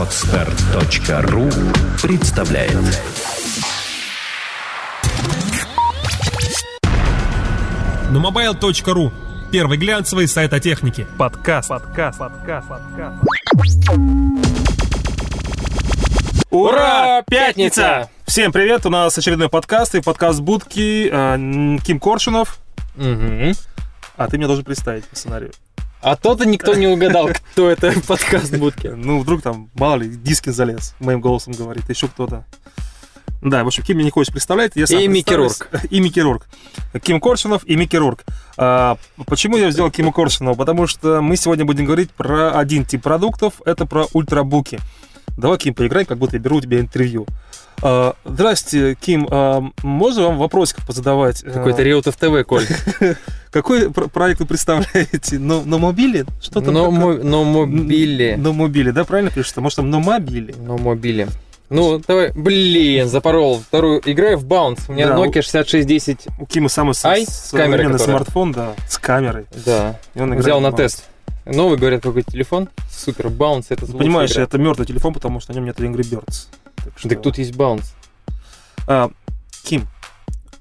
Отстар.ру представляет Numobile.ru Первый глянцевый сайт о технике. Подкаст. Подкаст. Подкаст. Подкаст. Ура! Пятница! Всем привет! У нас очередной подкаст и подкаст будки. э, Ким Коршунов. Мгм. А ты мне должен представить по сценарию. А то-то никто не угадал, кто это подкаст будки. Ну, вдруг там, мало ли, Дискин залез, моим голосом говорит, еще кто-то. Да, в общем, Ким хочет представлять. Я И Микки представлюсь. И Микки Рурк. Ким Коршунов и Микки Рурк. А, почему я взял Кима Коршунова? Потому что мы сегодня будем говорить про один тип продуктов. Это про ультрабуки. Давай, Ким, поиграем, как будто я беру у тебя интервью. А, здрасте, Ким. А, можно вам вопросиков позадавать? Какой-то А, Реутов ТВ, Коль. Какой пр- проект вы представляете? Но, но мобиле? Что там? Но мо- но мобили. Но мобиле, да, правильно пишется? Может, там но мобиле? Но мобили. Ну, давай, блин, запорол. Вторую играю в Bounce. У меня Да, Nokia 6610. У Кима самый с- Ай, с камерой которая. смартфон, да, с камерой. Да. И он Взял на тест. Новый, говорят, какой телефон. Супер, Bounce, это Ну, Понимаешь, игра. это мертвый телефон, потому что на нем нет Angry Birds. Так что- Так тут есть Bounce. А, Ким,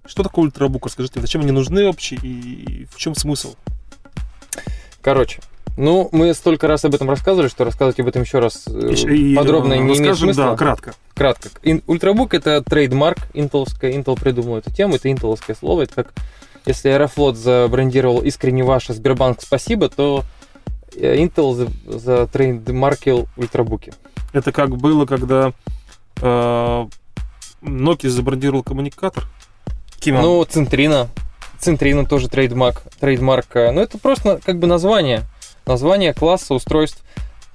что такое ультрабук? Расскажите, зачем они нужны вообще и в чем смысл? Короче, ну, мы столько раз об этом рассказывали, что рассказывать об этом еще раз э, И- и, подробно э, не имеет смысла. Да, кратко. Кратко. Ультрабук это trademark интеловская. Intel придумал эту тему, это интеловское слово. Это как если Аэрофлот забрендировал искренне ваше Сбербанк спасибо, то э, Intel за- затрейдмаркил ультрабуки. Это как было, когда э, Nokia забрендировал коммуникатор. Ким, а Ну, Centrino. Centrino тоже trademark. trademark. э, Ну, это просто как бы название. Название класса устройств.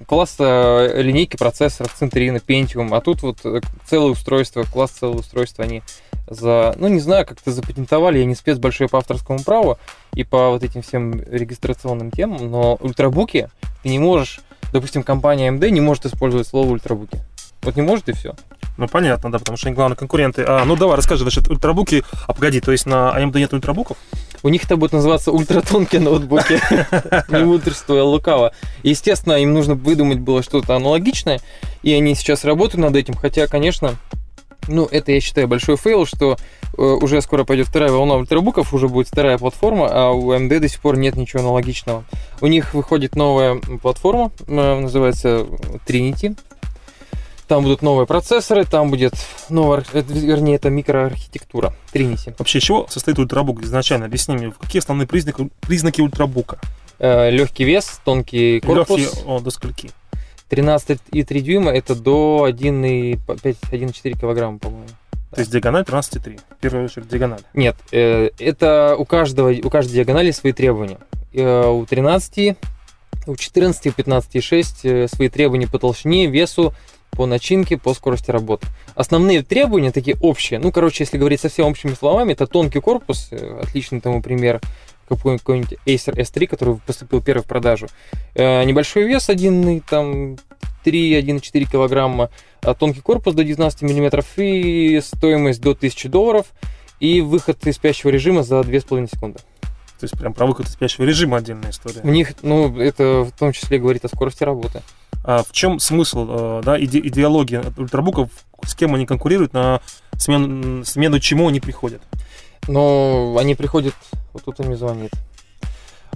Класса э, линейки процессоров Centrino, Pentium. А тут вот э, целое устройство, класс целое устройство они за... Ну, не знаю, как-то запатентовали. Я не спец большой по авторскому праву и по вот этим всем регистрационным темам. Но ультрабуки ты не можешь... Допустим, компания AMD не может использовать слово ультрабуки. Вот не может и все. Ну, понятно, да, потому что они главные конкуренты. А, ну, давай, расскажи, значит, ультрабуки... А, погоди, то есть на AMD нет ультрабуков? У них это будет называться ультратонкие ноутбуки. Не мудрствуя лукаво. Естественно, им нужно выдумать было что-то аналогичное, и они сейчас работают над этим. Хотя, конечно, ну, это, я считаю, большой фейл, что э, уже скоро пойдет вторая волна ультрабуков, уже будет вторая платформа, а у AMD до сих пор нет ничего аналогичного. У них выходит новая платформа, э, называется Trinity. Там будут новые процессоры, там будет новая, это, вернее, это микроархитектура Trinity. Вообще, из чего состоит ультрабук изначально? Объясни мне, какие основные признаки, признаки ультрабука? легкий Э, вес, тонкий корпус, Легкие, о, до скольки? 13,3 дюйма, это до 1,5 1,4 килограмма, по-моему. То есть диагональ 13,3. В первую очередь диагональ. Нет, э, это у каждого, у каждой диагонали свои требования. Э, у 13, у 14, у 15,6 э, свои требования по толщине, весу, по начинке, по скорости работы. Основные требования такие общие. Ну, короче, если говорить совсем общими словами, это тонкий корпус, э, отличный тому пример какой- какой-нибудь Acer S3, который поступил первый в продажу. Э, небольшой вес 1, там, 3-1,4 килограмма, а тонкий корпус до 19 миллиметров и стоимость до 1000 долларов и выход из спящего режима за 2,5 секунды. То есть прям про выход из спящего режима отдельная история. У них, ну, это в том числе говорит о скорости работы. А в чем смысл, э, да, иде- идеология ультрабуков, с кем они конкурируют, на смену, смену чему они приходят? Но они приходят, вот он мне звонит.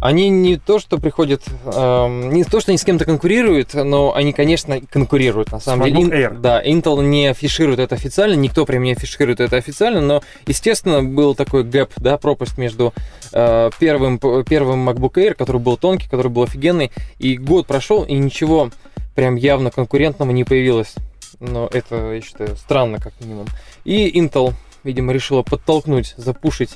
Они не то, что приходят, эм, не то, что они с кем-то конкурируют, но они, конечно, конкурируют. На самом деле, Air. да, Intel не афиширует это официально, никто прям не афиширует это официально, но, естественно, был такой гэп, да, пропасть между э, первым, первым MacBook Air, который был тонкий, который был офигенный, и год прошел, и ничего прям явно конкурентного не появилось. Но это, я считаю, странно, как минимум. И Intel, видимо, решила подтолкнуть, запушить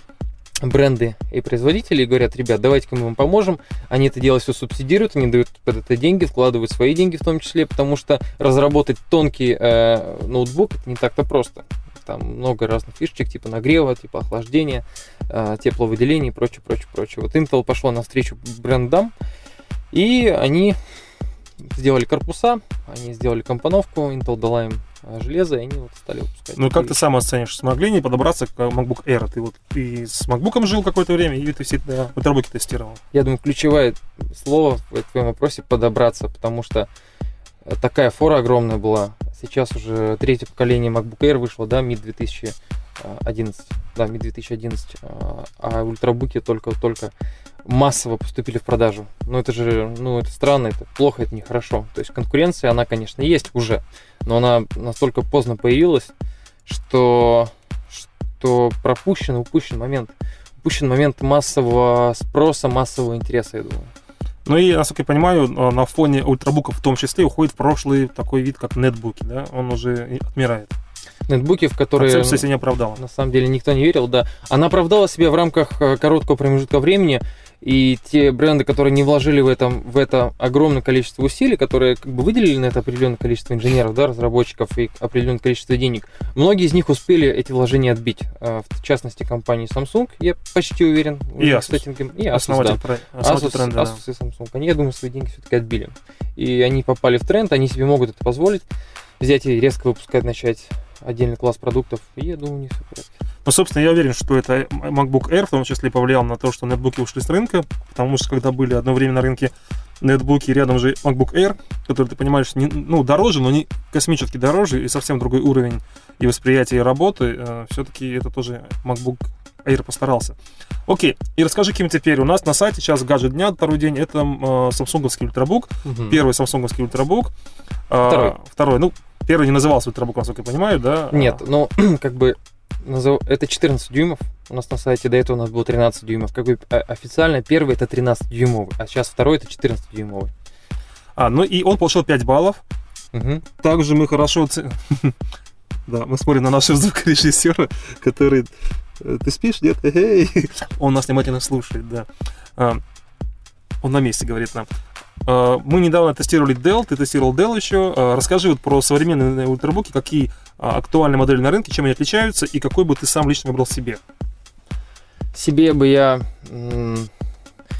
бренды и производители и говорят, ребят, давайте-ка мы вам поможем. Они это дело все субсидируют, они дают под это деньги, вкладывают свои деньги в том числе, потому что разработать тонкий э, ноутбук это не так-то просто. Там много разных фишечек, типа нагрева, типа охлаждения, э, тепловыделения и прочее, прочее, прочее. Вот Intel пошла навстречу брендам, и они сделали корпуса, они сделали компоновку, Intel дала им а железа и они вот стали выпускать. Ну, как ты сам оценишь, смогли не подобраться к э, MacBook Air? Ты вот ты с MacBook жил какое-то время, или ты все это в Тербуке тестировал? Я думаю, ключевое слово в твоем вопросе подобраться, потому что э, такая фора огромная была. Сейчас уже третье поколение MacBook Air вышло, да, мид 2000 11, да, Mi-2011, а, а ультрабуки только-только массово поступили в продажу. Ну, это же, ну, это странно, это плохо, это нехорошо. То есть конкуренция, она, конечно, есть уже, но она настолько поздно появилась, что, что пропущен, упущен момент. Упущен момент массового спроса, массового интереса, я думаю. Ну и, насколько я понимаю, на фоне ультрабуков в том числе уходит в прошлый такой вид, как нетбуки, да? Он уже отмирает. Нетбуки, в которые... Концепция себя не оправдала. На самом деле никто не верил, да. Она оправдала себя в рамках э, короткого промежутка времени, и те бренды, которые не вложили в, этом, в это огромное количество усилий, которые как бы выделили на это определенное количество инженеров, да, разработчиков и определенное количество денег, многие из них успели эти вложения отбить. А, в частности, компании Samsung, я почти уверен. И Asus. Этим, и Asus, основатель, да. основатель Asus, тренда, Asus да. и Samsung. Они, я думаю, свои деньги все-таки отбили. И они попали в тренд, они себе могут это позволить взять и резко выпускать, начать отдельный класс продуктов, и я думаю, не все порядке. Ну, собственно, я уверен, что это MacBook Air в том числе повлиял на то, что нетбуки ушли с рынка, потому что когда были одно время на рынке нетбуки, рядом же MacBook Air, который, ты понимаешь, не, ну, дороже, но не космически дороже, и совсем другой уровень и восприятия, и работы, э, все-таки это тоже MacBook Air постарался. Окей, и расскажи, Ким, теперь у нас на сайте сейчас гаджет дня, второй день, это э, самсунговский ультрабук, угу. первый самсунговский ультрабук. Э, второй. Второй, ну, первый не назывался ультрабук, насколько я понимаю, да? Нет, ну, как бы это 14 дюймов. У нас на сайте до этого у нас было 13 дюймов. Как бы а, официально первый это 13 дюймовый, а сейчас второй это 14 дюймовый. А, ну и он получил 5 баллов. Угу. Также мы хорошо... Да, мы смотрим на нашего звукорежиссера, который... «Э, ты спишь? Нет? Эй! Он нас внимательно слушает, да. А, он на месте говорит нам. А, мы недавно тестировали Dell, ты тестировал Dell еще. А, расскажи вот про современные ультрабуки, какие а, актуальные модели на рынке, чем они отличаются и какой бы ты сам лично выбрал себе? Себе бы я...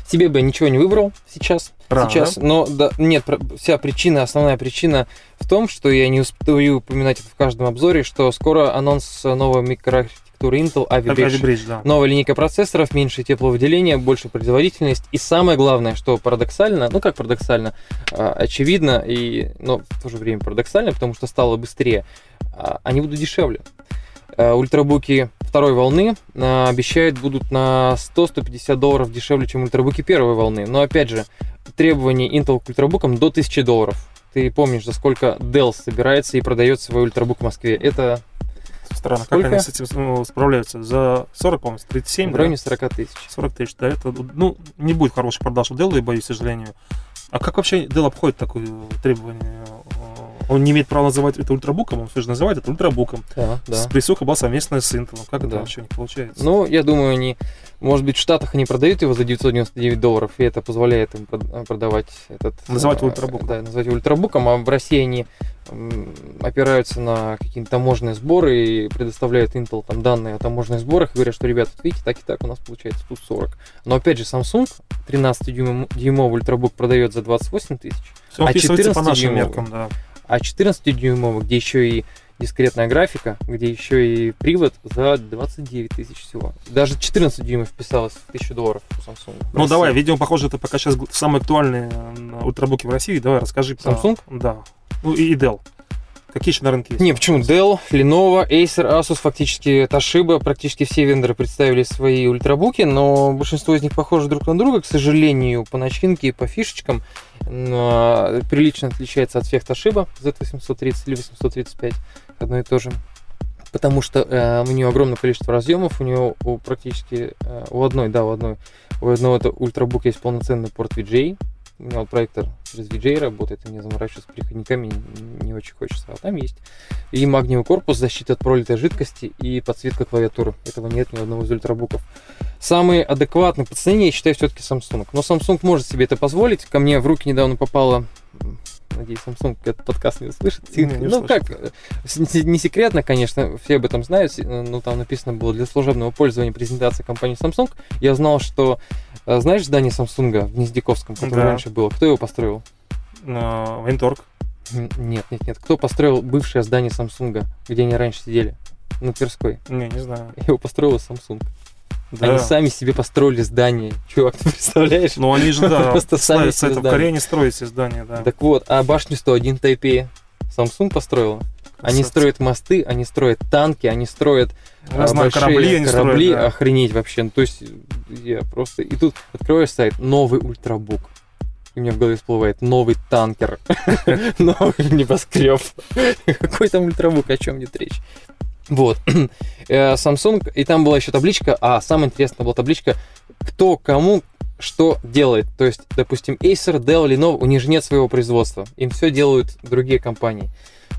Себе бы я ничего не выбрал сейчас. Рано, сейчас, да? но да, нет, вся причина, основная причина в том, что я не успею упоминать это в каждом обзоре, что скоро анонс нового микро архитектуры Intel Ivy Bridge. Bridge да. Новая линейка процессоров, меньше тепловыделения, больше производительность. И самое главное, что парадоксально, ну как парадоксально, а, очевидно, и, но в то же время парадоксально, потому что стало быстрее, а, они будут дешевле. А, ультрабуки второй волны обещают будут на 100-150 долларов дешевле, чем ультрабуки первой волны. Но опять же, требования Intel к ультрабукам до 1000 долларов. Ты помнишь, за сколько Dell собирается и продает свой ультрабук в Москве? Это Странно, Сколько? как они с этим ну, справляются? За 40, по-моему, 37, В районе да? 40 тысяч. 40 тысяч, да, это, ну, не будет хороший продаж у Dell, я боюсь, к сожалению. А как вообще Dell обходит такое требование? Он не имеет права называть это ультрабуком, он все же называет это ультрабуком. Да, да. С присуха была совместная с Intel. Как да. это вообще не получается? Ну, я думаю, они, может быть, в Штатах они продают его за 999 долларов, и это позволяет им продавать этот... Называть а, ультрабуком. Да, называть ультрабуком, а в России они опираются на какие-то таможенные сборы и предоставляют Intel там данные о таможенных сборах и говорят, что, ребята, видите, так и так у нас получается тут 40. Но опять же, Samsung 13-дюймовый ультрабук продает за 28 тысяч, а 14 по нашим меркам, да. А 14-дюймовый, где еще и дискретная графика, где еще и привод за 29 тысяч всего. Даже 14 дюймов вписалось в 1000 долларов у Samsung. Ну давай, видимо, похоже, это пока сейчас самые актуальные ультрабуки в России. Давай, расскажи. Samsung? Да. Ну и Dell. Какие еще на рынке есть? Не, почему? Dell, Lenovo, Acer, Asus, фактически Toshiba, практически все вендоры представили свои ультрабуки, но большинство из них похожи друг на друга, к сожалению, по начинке и по фишечкам. Но прилично отличается от всех Toshiba Z830 или 835, одно и то же. Потому что э, у нее огромное количество разъемов, у нее у практически э, у одной, да, у одной, у одного это ультрабук есть полноценный порт VGA, у меня вот проектор через VJ работает, и мне заморачиваться с переходниками не, очень хочется. А там есть и магниевый корпус, защита от пролитой жидкости и подсветка клавиатуры. Этого нет ни одного из ультрабуков. Самый адекватный по цене, я считаю, все-таки Samsung. Но Samsung может себе это позволить. Ко мне в руки недавно попала Надеюсь, Samsung этот подкаст не услышит. Не, не ну как, не секретно, конечно, все об этом знают, но там написано было для служебного пользования презентация компании Samsung. Я знал, что, э, знаешь, здание Samsung в Гнездяковском, которое да. раньше было, кто его построил? Винторг. Нет, нет, нет. Кто построил бывшее здание Samsung, где они раньше сидели? На Тверской. Не, не знаю. Его построила Samsung. Да. Они сами себе построили здание. Чувак, ты представляешь? Ну, они же, да, Просто сами ставят, себе это в здание. Корее не строят себе здания, да. Так вот, а башню 101 Тайпея Samsung построила. Они Красавцы. строят мосты, они строят танки, они строят а, знаю, большие корабли они корабли, строят, да. охренеть вообще. Ну, то есть я просто... И тут открываешь сайт, новый ультрабук. И у меня в голове всплывает новый танкер, новый небоскреб. Какой там ультрабук, о чем идет речь? Вот. Э, Samsung, и там была еще табличка, а самое интересное была табличка, кто кому что делает. То есть, допустим, Acer, Dell, Lenovo, у них же нет своего производства. Им все делают другие компании.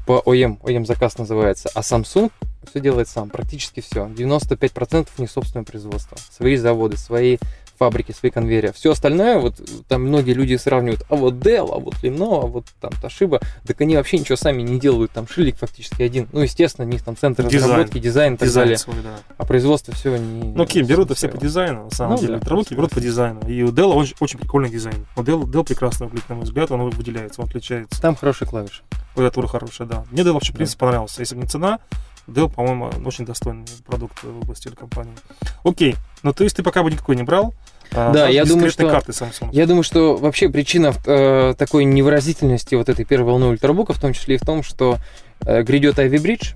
По OEM, OEM заказ называется. А Samsung все делает сам, практически все. 95% у них собственное производство. Свои заводы, свои фабрики, свои конвейеры. Все остальное, вот там многие люди сравнивают, а вот Dell, а вот Lenovo, а вот там Toshiba, так они вообще ничего сами не делают, там шильник фактически один. Ну, естественно, у них там центр Дизайн. разработки, дизайн и так Дизайн далее. свой, да. А производство все не... Ну, Ким, берут все по дизайну, на самом Ну, деле. да, просто. берут по дизайну. И у Dell очень, очень прикольный дизайн. У Dell, Dell прекрасно выглядит, на мой взгляд, он выделяется, он отличается. Там хорошие клавиши. Клавиатура хорошая, да. Мне Dell вообще, в Да. принципе, понравился. Если бы не цена, Dell, по-моему, очень достойный продукт в области телекомпании. Окей, ну то есть ты пока бы никакой не брал? а, Да, я думаю, что- карты Samsung. Я думаю, что вообще причина э, такой невыразительности вот этой первой волны ультрабука, в том числе и в том, что э, грядет Ivy Bridge,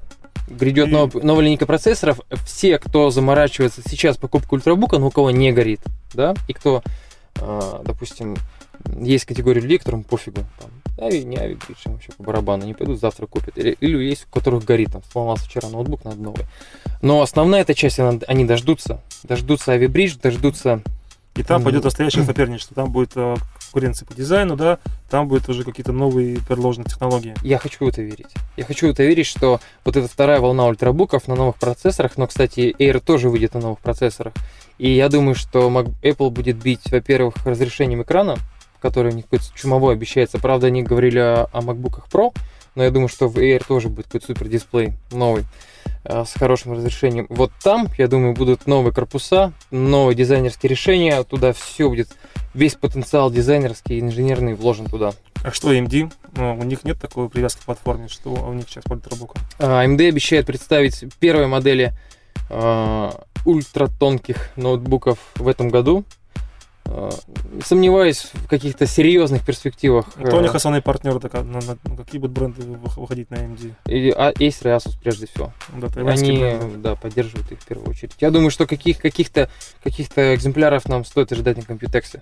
грядет И- нов- новая линейка процессоров. Все, кто заморачивается сейчас покупкой ультрабука, но у кого не горит, да, и кто, э, допустим, есть категория людей, которым пофигу, там, Ави, не Ави им вообще по барабану, они пойдут завтра купят. Или, или есть, у которых горит, там, сломался вчера ноутбук, надо новый. Но основная эта часть, она- они дождутся. Дождутся Ivy Bridge, дождутся И там пойдет настоящее соперничество. Там будет э, конкуренция по дизайну, да, там будут уже какие-то новые предложенные технологии. Я хочу в это верить. Я хочу в это верить, что вот эта вторая волна ультрабуков на новых процессорах, но, кстати, Air тоже выйдет на новых процессорах. И я думаю, что Apple будет бить, во-первых, разрешением экрана, который у них какой-то чумовой обещается. Правда, они говорили о, о MacBook Pro, но я думаю, что в Air тоже будет какой-то супер дисплей новый э, с хорошим разрешением. Вот там, я думаю, будут новые корпуса, новые дизайнерские решения, туда все будет, весь потенциал дизайнерский и инженерный вложен туда. А что AMD? Ну, у них нет такой привязки к платформе, что у них сейчас по ультрабукам. А, AMD обещает представить первые модели а, ультратонких ноутбуков в этом году. А, Сомневаюсь в каких-то серьезных перспективах. Кто у них э, основные партнеры? Так, а, на- на- на какие будут бренды вы- выходить на AMD? и- а, Acer и Asus прежде всего. Да, Они бренды. да, поддерживают их в первую очередь. Я думаю, что каких, каких-то, каких-то экземпляров нам стоит ожидать на Computex.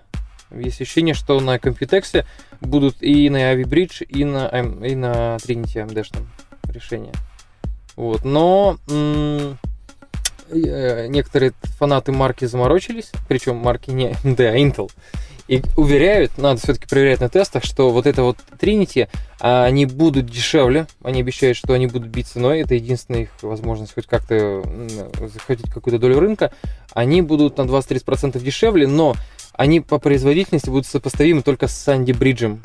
Есть ощущение, что на Computex будут и на Ivy Bridge, и на, и на Trinity AMD решения. Вот. Но м, э, некоторые фанаты марки заморочились, причем марки не AMD, а Intel, и уверяют, надо все-таки проверять на тестах, что вот это вот Trinity, а, они будут дешевле, они обещают, что они будут бить ценой, это единственная их возможность хоть как-то захватить какую-то долю рынка, они будут на 20-30% дешевле, но они по производительности будут сопоставимы только с Санди Бриджем.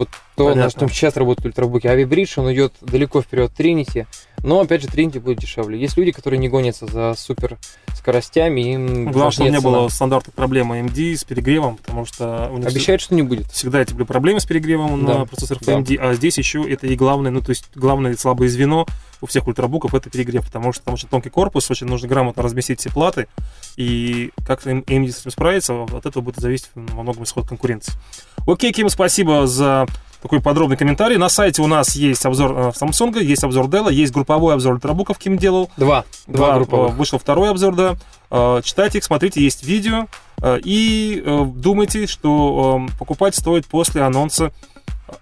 Вот то, на Понятно. чем сейчас работают ультрабуки. Ави Бридж, он идет далеко вперед Тринити, но опять же Тринити будет дешевле. Есть люди, которые не гонятся за супер скоростями, им Главное, чтобы не было цена. стандартных проблем AMD с перегревом, потому что у них Обещают, что не будет. всегда эти были проблемы с перегревом Да, на процессорах да. AMD, а здесь еще это и главное, ну то есть главное слабое звено у всех ультрабуков это перегрев, потому что там очень тонкий корпус, очень нужно грамотно разместить все платы, и как им- AMD с этим справится, от этого будет зависеть во многом исход конкуренции. Окей, Ким, спасибо за такой подробный комментарий. На сайте у нас есть обзор э, Samsung, есть обзор Dell, есть групповой обзор ультрабуков, Ким делал. Два. Два, Два, групповых. э, Вышел второй обзор, да. Э, Читайте их, смотрите, есть видео. Э, И э, думайте, что э, покупать стоит после анонса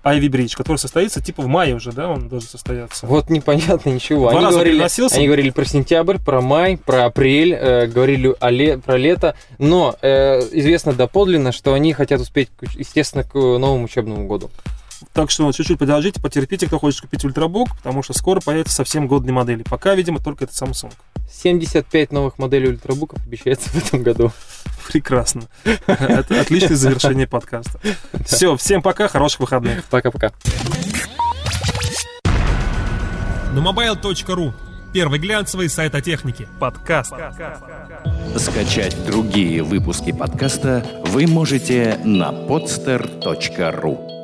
Ivy Bridge, который состоится типа в мае уже, да, он должен состояться. Вот непонятно ничего. Два Они говорили, переносился? они говорили про сентябрь, про май, про апрель, э, говорили о ле- про лето. Но э, известно доподлинно, что они хотят успеть, естественно, к новому учебному году. Так что чуть-чуть подождите, потерпите, кто хочет купить ультрабук, потому что скоро появятся совсем годные модели. Пока, видимо, только это Samsung. 75 новых моделей ультрабуков обещается в этом году. Прекрасно. Это отличное завершение подкаста. Все, всем пока, хороших выходных. Пока-пока. Numobile.ru Первый глянцевый сайт о технике. Подкаст. Скачать другие выпуски подкаста вы можете на podster.ru